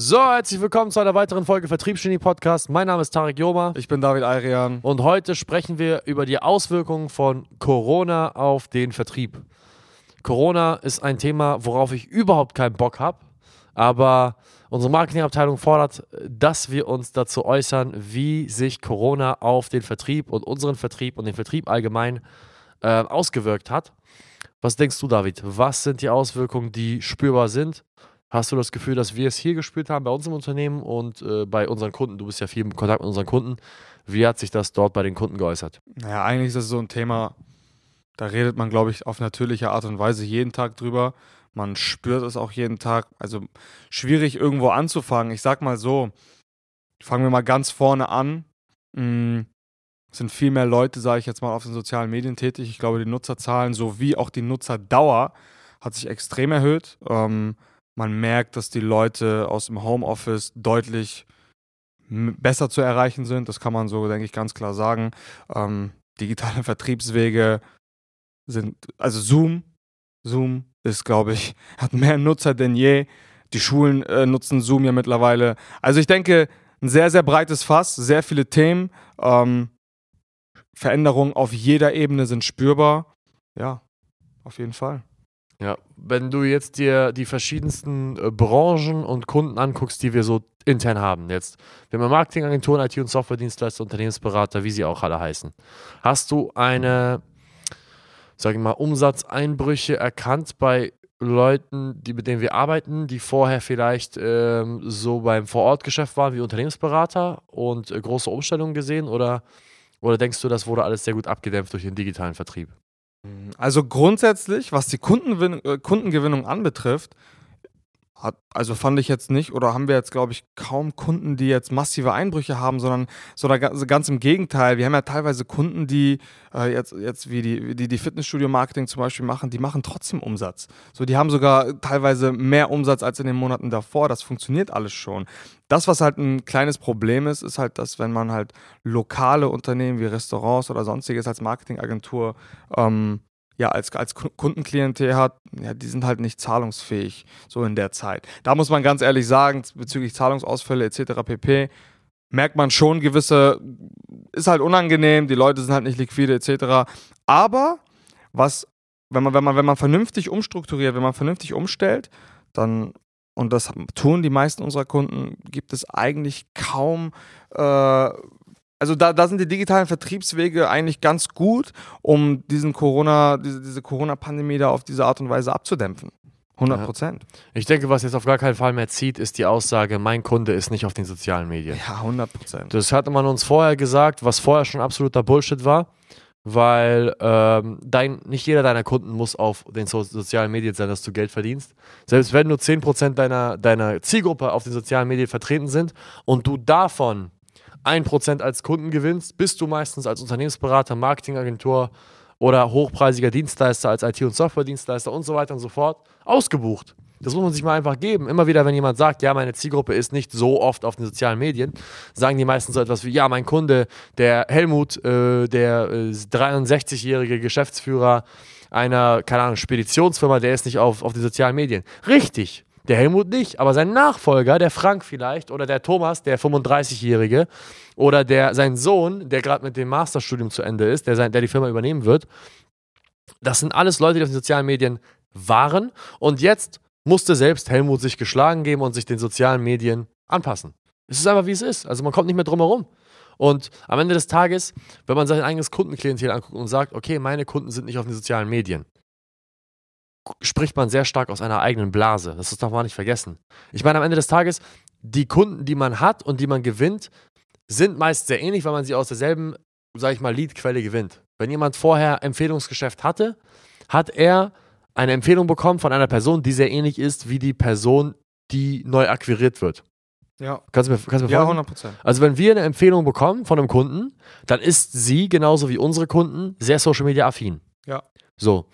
So, herzlich willkommen zu einer weiteren Folge Vertriebsgenie Podcast. Mein Name ist Tarek Joma Ich bin David Ayrian. und heute sprechen wir über die Auswirkungen von Corona auf den Vertrieb. Corona ist ein Thema, worauf ich überhaupt keinen Bock habe, aber unsere Marketingabteilung fordert, dass wir uns dazu äußern, wie sich Corona auf den Vertrieb und unseren Vertrieb und den Vertrieb allgemein äh, ausgewirkt hat. Was denkst du, David? Was sind die Auswirkungen, die spürbar sind? Hast du das Gefühl, dass wir es hier gespürt haben bei uns im Unternehmen und äh, bei unseren Kunden? Du bist ja viel im Kontakt mit unseren Kunden. Wie hat sich das dort bei den Kunden geäußert? Naja, eigentlich ist das so ein Thema, da redet man, glaube ich, auf natürliche Art und Weise jeden Tag drüber. Man spürt es auch jeden Tag. Also schwierig irgendwo anzufangen. Ich sag mal so, fangen wir mal ganz vorne an. Es sind viel mehr Leute, sage ich jetzt mal, auf den sozialen Medien tätig. Ich glaube, die Nutzerzahlen sowie auch die Nutzerdauer hat sich extrem erhöht. Ähm, man merkt, dass die Leute aus dem Homeoffice deutlich besser zu erreichen sind. Das kann man so, denke ich, ganz klar sagen. Ähm, digitale Vertriebswege sind, also Zoom, Zoom ist, glaube ich, hat mehr Nutzer denn je. Die Schulen äh, nutzen Zoom ja mittlerweile. Also ich denke, ein sehr, sehr breites Fass, sehr viele Themen. Ähm, Veränderungen auf jeder Ebene sind spürbar. Ja, auf jeden Fall. Ja, wenn du jetzt dir die verschiedensten äh, Branchen und Kunden anguckst, die wir so intern haben, jetzt, wir haben Marketingagenturen, IT- und Softwaredienstleister, Unternehmensberater, wie sie auch alle heißen. Hast du eine, sag ich mal, Umsatzeinbrüche erkannt bei Leuten, die, mit denen wir arbeiten, die vorher vielleicht ähm, so beim Vorortgeschäft waren wie Unternehmensberater und äh, große Umstellungen gesehen oder, oder denkst du, das wurde alles sehr gut abgedämpft durch den digitalen Vertrieb? Also grundsätzlich, was die äh, Kundengewinnung anbetrifft, hat, also fand ich jetzt nicht oder haben wir jetzt, glaube ich, kaum Kunden, die jetzt massive Einbrüche haben, sondern, ganz, ganz im Gegenteil. Wir haben ja teilweise Kunden, die äh, jetzt, jetzt wie die, die, die Fitnessstudio-Marketing zum Beispiel machen, die machen trotzdem Umsatz. So, die haben sogar teilweise mehr Umsatz als in den Monaten davor. Das funktioniert alles schon. Das, was halt ein kleines Problem ist, ist halt, dass wenn man halt lokale Unternehmen wie Restaurants oder sonstiges als Marketingagentur ähm, ja, als, als Ku- Kundenklientel hat, ja, die sind halt nicht zahlungsfähig, so in der Zeit. Da muss man ganz ehrlich sagen, bezüglich Zahlungsausfälle etc. pp. merkt man schon gewisse, ist halt unangenehm, die Leute sind halt nicht liquide etc. Aber was, wenn man, wenn man, wenn man vernünftig umstrukturiert, wenn man vernünftig umstellt, dann, und das tun die meisten unserer Kunden, gibt es eigentlich kaum äh, also da, da sind die digitalen Vertriebswege eigentlich ganz gut, um diesen Corona, diese, diese Corona-Pandemie da auf diese Art und Weise abzudämpfen. 100 Prozent. Ich denke, was jetzt auf gar keinen Fall mehr zieht, ist die Aussage, mein Kunde ist nicht auf den sozialen Medien. Ja, 100 Prozent. Das hatte man uns vorher gesagt, was vorher schon absoluter Bullshit war, weil ähm, dein, nicht jeder deiner Kunden muss auf den so sozialen Medien sein, dass du Geld verdienst. Selbst wenn nur 10% deiner, deiner Zielgruppe auf den sozialen Medien vertreten sind und du davon 1% als Kunden gewinnst, bist du meistens als Unternehmensberater, Marketingagentur oder hochpreisiger Dienstleister als IT- und Softwaredienstleister und so weiter und so fort ausgebucht. Das muss man sich mal einfach geben. Immer wieder, wenn jemand sagt, ja, meine Zielgruppe ist nicht so oft auf den sozialen Medien, sagen die meisten so etwas wie, ja, mein Kunde, der Helmut, äh, der äh, 63-jährige Geschäftsführer einer, keine Ahnung, Speditionsfirma, der ist nicht auf, auf den sozialen Medien. Richtig. Der Helmut nicht, aber sein Nachfolger, der Frank vielleicht, oder der Thomas, der 35-Jährige, oder der, sein Sohn, der gerade mit dem Masterstudium zu Ende ist, der, sein, der die Firma übernehmen wird, das sind alles Leute, die auf den sozialen Medien waren. Und jetzt musste selbst Helmut sich geschlagen geben und sich den sozialen Medien anpassen. Es ist einfach, wie es ist. Also man kommt nicht mehr drum herum. Und am Ende des Tages, wenn man sein eigenes Kundenklientel anguckt und sagt, okay, meine Kunden sind nicht auf den sozialen Medien, spricht man sehr stark aus einer eigenen Blase. Das darf man nicht vergessen. Ich meine, am Ende des Tages, die Kunden, die man hat und die man gewinnt, sind meist sehr ähnlich, weil man sie aus derselben, sage ich mal, Leadquelle gewinnt. Wenn jemand vorher Empfehlungsgeschäft hatte, hat er eine Empfehlung bekommen von einer Person, die sehr ähnlich ist wie die Person, die neu akquiriert wird. Ja, Kannst du mir, kannst du mir ja folgen? 100 Prozent. Also wenn wir eine Empfehlung bekommen von einem Kunden, dann ist sie genauso wie unsere Kunden sehr Social Media affin. Ja. So.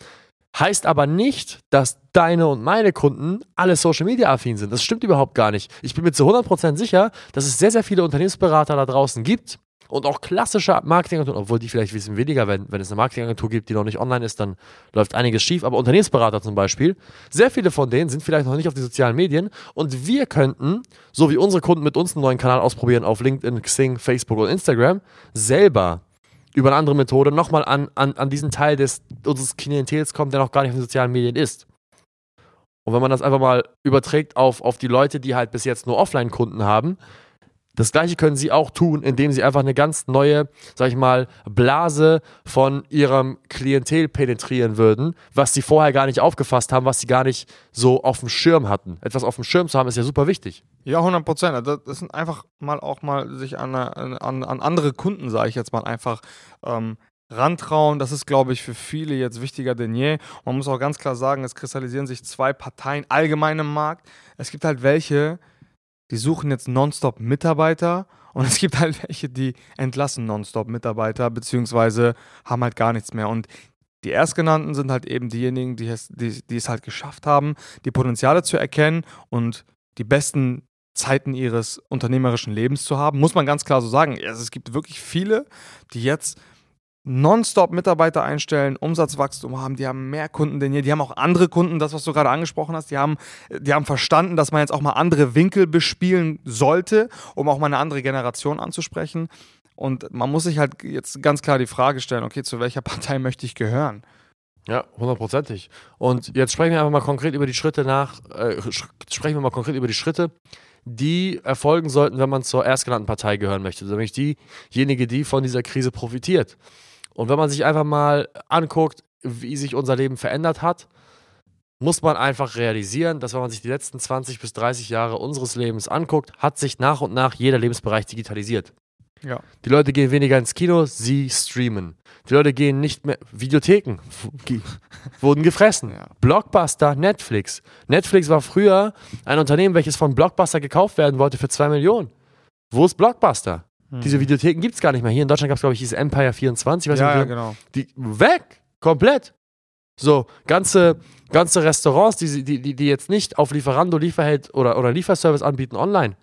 Heißt aber nicht, dass deine und meine Kunden alle Social Media affin sind. Das stimmt überhaupt gar nicht. Ich bin mir zu 100% sicher, dass es sehr, sehr viele Unternehmensberater da draußen gibt, Und auch klassische Marketingagenturen, obwohl die vielleicht ein bisschen weniger, wenn, wenn es eine Marketingagentur gibt, die noch nicht online ist, dann läuft einiges schief. Aber Unternehmensberater zum Beispiel, sehr viele von denen sind vielleicht noch nicht auf den sozialen Medien. Und wir könnten, so wie unsere Kunden mit uns einen neuen Kanal ausprobieren auf LinkedIn, Xing, Facebook und Instagram, selber über eine andere Methode nochmal an, an, an diesen Teil des, unseres Klientels kommen, der noch gar nicht auf den sozialen Medien ist. Und wenn man das einfach mal überträgt auf, auf die Leute, die halt bis jetzt nur Offline-Kunden haben, das gleiche können sie auch tun, indem sie einfach eine ganz neue, sag ich mal, Blase von ihrem Klientel penetrieren würden, was sie vorher gar nicht aufgefasst haben, was sie gar nicht so auf dem Schirm hatten. Etwas auf dem Schirm zu haben, ist ja super wichtig. Ja, 100 Prozent. Also das sind einfach mal auch mal sich an, an, an andere Kunden, sage ich jetzt mal, einfach ähm, rantrauen. Das ist, glaube ich, für viele jetzt wichtiger denn je. Man muss auch ganz klar sagen, es kristallisieren sich zwei Parteien allgemein im Markt. Es gibt halt welche, die suchen jetzt nonstop Mitarbeiter und es gibt halt welche, die entlassen nonstop Mitarbeiter, beziehungsweise haben halt gar nichts mehr. Und die Erstgenannten sind halt eben diejenigen, die es, die, die es halt geschafft haben, die Potenziale zu erkennen und die besten Zeiten ihres unternehmerischen Lebens zu haben. Muss man ganz klar so sagen. Also es gibt wirklich viele, die jetzt nonstop Mitarbeiter einstellen, Umsatzwachstum haben, die haben mehr Kunden denn je, die haben auch andere Kunden, das, was du gerade angesprochen hast, die haben, die haben verstanden, dass man jetzt auch mal andere Winkel bespielen sollte, um auch mal eine andere Generation anzusprechen. Und man muss sich halt jetzt ganz klar die Frage stellen, okay, zu welcher Partei möchte ich gehören? Ja, hundertprozentig. Und jetzt sprechen wir einfach mal konkret über die Schritte nach, äh, sprechen wir mal konkret über die Schritte, die erfolgen sollten, wenn man zur erstgenannten Partei gehören möchte, nämlich diejenige, die von dieser Krise profitiert. Und wenn man sich einfach mal anguckt, wie sich unser Leben verändert hat, muss man einfach realisieren, dass wenn man sich die letzten 20 bis 30 Jahre unseres Lebens anguckt, hat sich nach und nach jeder Lebensbereich digitalisiert. Ja. Die Leute gehen weniger ins Kino, sie streamen. Die Leute gehen nicht mehr. Videotheken wurden gefressen. Ja. Blockbuster, Netflix. Netflix war früher ein Unternehmen, welches von Blockbuster gekauft werden wollte für 2 Millionen. Wo ist Blockbuster? Diese mhm. Videotheken gibt es gar nicht mehr. Hier in Deutschland gab es, glaube ich, diese Empire 24. Weiß ja, ja, genau. Die weg, komplett. So, ganze, ganze Restaurants, die, die, die, die jetzt nicht auf Lieferando, Lieferheld oder, oder Lieferservice anbieten online,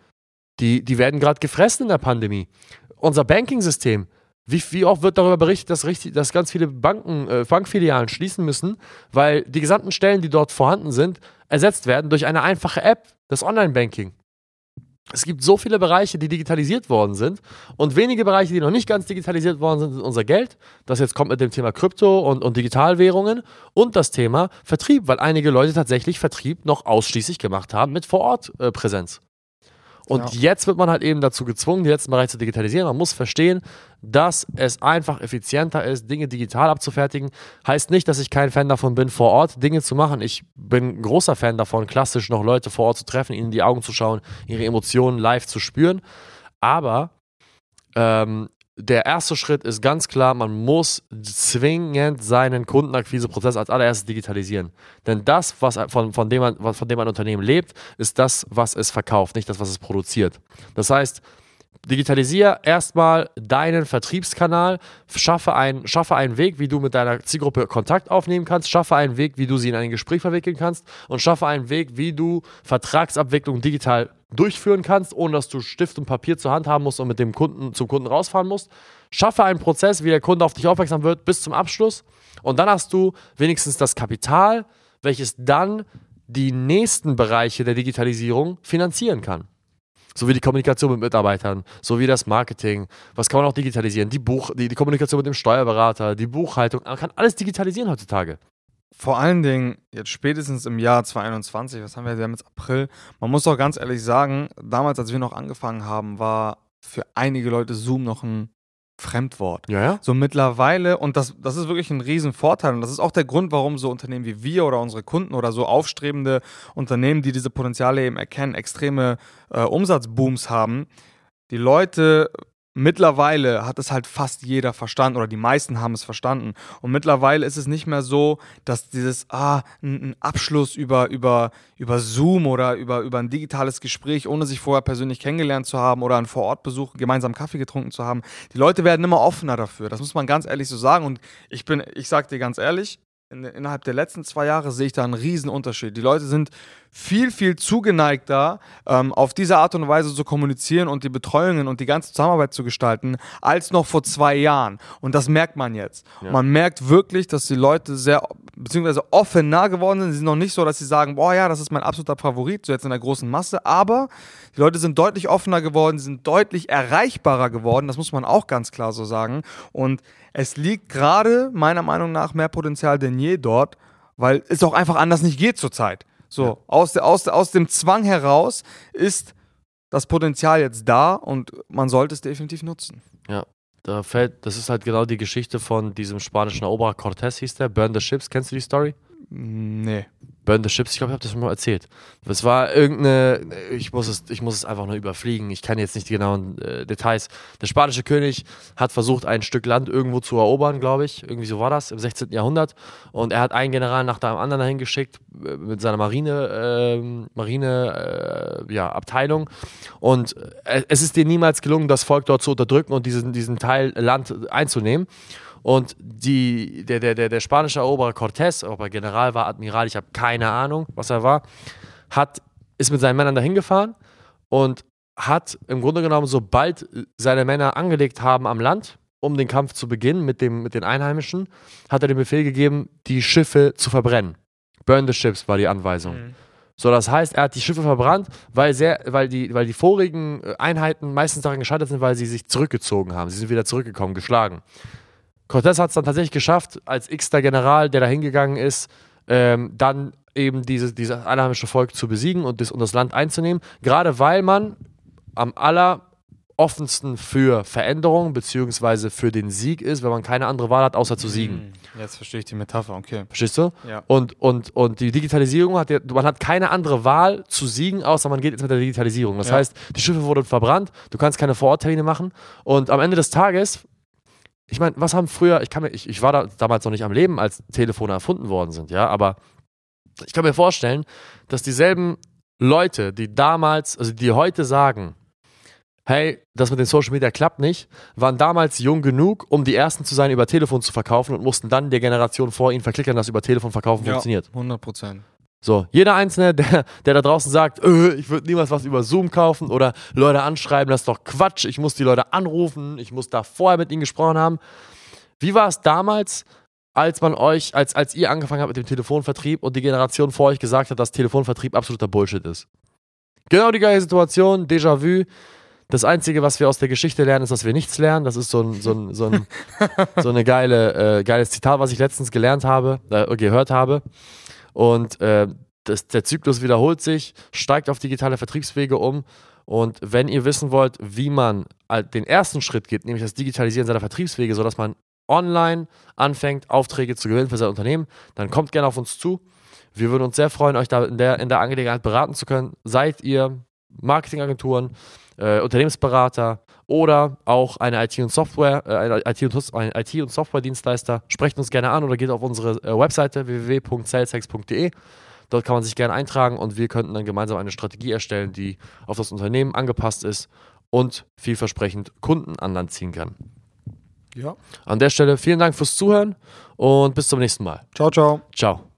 die, die werden gerade gefressen in der Pandemie. Unser Banking-System, wie, wie oft wird darüber berichtet, dass, richtig, dass ganz viele Banken, äh, Bankfilialen schließen müssen, weil die gesamten Stellen, die dort vorhanden sind, ersetzt werden durch eine einfache App, das Online-Banking. Es gibt so viele Bereiche, die digitalisiert worden sind und wenige Bereiche, die noch nicht ganz digitalisiert worden sind, sind unser Geld. Das jetzt kommt mit dem Thema Krypto und, und Digitalwährungen und das Thema Vertrieb, weil einige Leute tatsächlich Vertrieb noch ausschließlich gemacht haben mit Vorortpräsenz. Und ja. jetzt wird man halt eben dazu gezwungen, die letzten Bereiche zu digitalisieren. Man muss verstehen, dass es einfach effizienter ist, Dinge digital abzufertigen. Heißt nicht, dass ich kein Fan davon bin, vor Ort Dinge zu machen. Ich bin großer Fan davon, klassisch noch Leute vor Ort zu treffen, ihnen in die Augen zu schauen, ihre Emotionen live zu spüren. Aber ähm, der erste Schritt ist ganz klar, man muss zwingend seinen Kundenakquiseprozess als allererstes digitalisieren. Denn das, was von, von, dem man, von dem ein Unternehmen lebt, ist das, was es verkauft, nicht das, was es produziert. Das heißt, digitalisiere erstmal deinen Vertriebskanal, schaffe, ein, schaffe einen Weg, wie du mit deiner Zielgruppe Kontakt aufnehmen kannst, schaffe einen Weg, wie du sie in ein Gespräch verwickeln kannst und schaffe einen Weg, wie du Vertragsabwicklung digital durchführen kannst, ohne dass du Stift und Papier zur Hand haben musst und mit dem Kunden zum Kunden rausfahren musst. Schaffe einen Prozess, wie der Kunde auf dich aufmerksam wird, bis zum Abschluss. Und dann hast du wenigstens das Kapital, welches dann die nächsten Bereiche der Digitalisierung finanzieren kann. So wie die Kommunikation mit Mitarbeitern, so wie das Marketing. Was kann man auch digitalisieren? Die, Buch, die, die Kommunikation mit dem Steuerberater, die Buchhaltung. Man kann alles digitalisieren heutzutage. Vor allen Dingen jetzt spätestens im Jahr 2021, was haben wir, wir haben jetzt April. Man muss doch ganz ehrlich sagen, damals, als wir noch angefangen haben, war für einige Leute Zoom noch ein Fremdwort. Ja, ja. So mittlerweile, und das, das ist wirklich ein Riesenvorteil. Und das ist auch der Grund, warum so Unternehmen wie wir oder unsere Kunden oder so aufstrebende Unternehmen, die diese Potenziale eben erkennen, extreme äh, Umsatzbooms haben. Die Leute mittlerweile hat es halt fast jeder verstanden oder die meisten haben es verstanden. Und mittlerweile ist es nicht mehr so, dass dieses, ah, ein, Abschluss über, über, über Zoom oder über, über ein digitales Gespräch, ohne sich vorher persönlich kennengelernt zu haben oder einen Vorortbesuch, gemeinsam Kaffee getrunken zu haben. Die Leute werden immer offener dafür. Das muss man ganz ehrlich so sagen. Und ich bin, ich sag dir ganz ehrlich, in, innerhalb der letzten zwei Jahre sehe ich da einen riesen Unterschied. Die Leute sind viel, viel zugeneigter, ähm, auf diese Art und Weise zu kommunizieren und die Betreuungen und die ganze Zusammenarbeit zu gestalten, als noch vor zwei Jahren. Und das merkt man jetzt. Ja. Man merkt wirklich, dass die Leute sehr, beziehungsweise offener geworden sind. Sie sind noch nicht so, dass sie sagen, boah ja, das ist mein absoluter Favorit, so jetzt in der großen Masse. Aber die Leute sind deutlich offener geworden, sie sind deutlich erreichbarer geworden. Das muss man auch ganz klar so sagen. Und es liegt gerade, meiner Meinung nach, mehr Potenzial denn je dort, weil es auch einfach anders nicht geht zurzeit. So, Ja. aus, aus, aus dem Zwang heraus ist das Potenzial jetzt da und man sollte es definitiv nutzen. Da fällt, das ist halt genau die Geschichte von diesem spanischen Eroberer Cortés, hieß der. Burn the Ships, kennst du die Story? Nee. Burn the Ships, ich glaube, ich habe das schon mal erzählt. Es war irgendeine, ich muss es, ich muss es einfach nur überfliegen. Ich kann jetzt nicht die genauen äh, Details. Der spanische König hat versucht, ein Stück Land irgendwo zu erobern, glaube ich. Irgendwie so war das im 16. Jahrhundert. Und er hat einen General nach dem anderen dahin geschickt äh, mit seiner Marine, ähm, Marine, äh, ja, Abteilung. Und äh, es ist dir niemals gelungen, das Volk dort zu unterdrücken und diesen, diesen Teil Land einzunehmen. Und die, der, der, der, der spanische Eroberer Cortés, ob er General war, Admiral, ich habe keine Ahnung, was er war, hat, ist mit seinen Männern dahin gefahren und hat im Grunde genommen, sobald seine Männer angelegt haben am Land, um den Kampf zu beginnen mit, dem, mit den Einheimischen, hat er den Befehl gegeben, die Schiffe zu verbrennen. Burn the ships war die Anweisung. So, das heißt, er hat die Schiffe verbrannt, weil, sehr, weil, die, weil die vorigen Einheiten meistens daran gescheitert sind, weil sie sich zurückgezogen haben. Sie sind wieder zurückgekommen, geschlagen. Cortés hat es dann tatsächlich geschafft, als x-ter General, der da hingegangen ist, ähm, dann eben diese, dieses einheimische Volk zu besiegen und das, und das Land einzunehmen. Gerade weil man am alleroffensten für Veränderung beziehungsweise für den Sieg ist, wenn man keine andere Wahl hat, außer zu siegen. Jetzt verstehe ich die Metapher, okay. Verstehst du? Ja. Und, und, und die Digitalisierung hat ja, man hat keine andere Wahl zu siegen, außer man geht jetzt mit der Digitalisierung. Das Ja. heißt, die Schiffe wurden verbrannt, du kannst keine Vororttermine machen und am Ende des Tages, ich meine, was haben früher, ich kann mir, ich, ich war da damals noch nicht am Leben, als Telefone erfunden worden sind, ja, aber ich kann mir vorstellen, dass dieselben Leute, die damals, also die heute sagen, hey, das mit den Social Media klappt nicht, waren damals jung genug, um die Ersten zu sein, über Telefon zu verkaufen und mussten dann der Generation vor ihnen verklickern, dass über Telefon verkaufen funktioniert. 100 Prozent. So, jeder Einzelne, der, der da draußen sagt, äh, ich würde niemals was über Zoom kaufen oder Leute anschreiben, das ist doch Quatsch, ich muss die Leute anrufen, ich muss da vorher mit ihnen gesprochen haben. Wie war es damals, als man euch, als, als ihr angefangen habt mit dem Telefonvertrieb und die Generation vor euch gesagt hat, dass Telefonvertrieb absoluter Bullshit ist? Genau die gleiche Situation, Déjà-vu. Das Einzige, was wir aus der Geschichte lernen, ist, dass wir nichts lernen. Das ist so ein, so ein, so ein, so eine geile, äh, geiles Zitat, was ich letztens gelernt habe, äh, gehört habe. Und äh, das, der Zyklus wiederholt sich, steigt auf digitale Vertriebswege um. Und wenn ihr wissen wollt, wie man den ersten Schritt geht, nämlich das Digitalisieren seiner Vertriebswege, sodass man online anfängt, Aufträge zu gewinnen für sein Unternehmen, dann kommt gerne auf uns zu. Wir würden uns sehr freuen, euch da in der, in der Angelegenheit beraten zu können. Seid ihr Marketingagenturen, äh, Unternehmensberater oder auch eine IT- und Software, äh, eine IT- und, ein IT- und Software-Dienstleister, sprecht uns gerne an oder geht auf unsere äh, Webseite www.saleshex.de. Dort kann man sich gerne eintragen und wir könnten dann gemeinsam eine Strategie erstellen, die auf das Unternehmen angepasst ist und vielversprechend Kunden an Land ziehen kann. Ja. An der Stelle vielen Dank fürs Zuhören und bis zum nächsten Mal. Ciao, ciao. Ciao.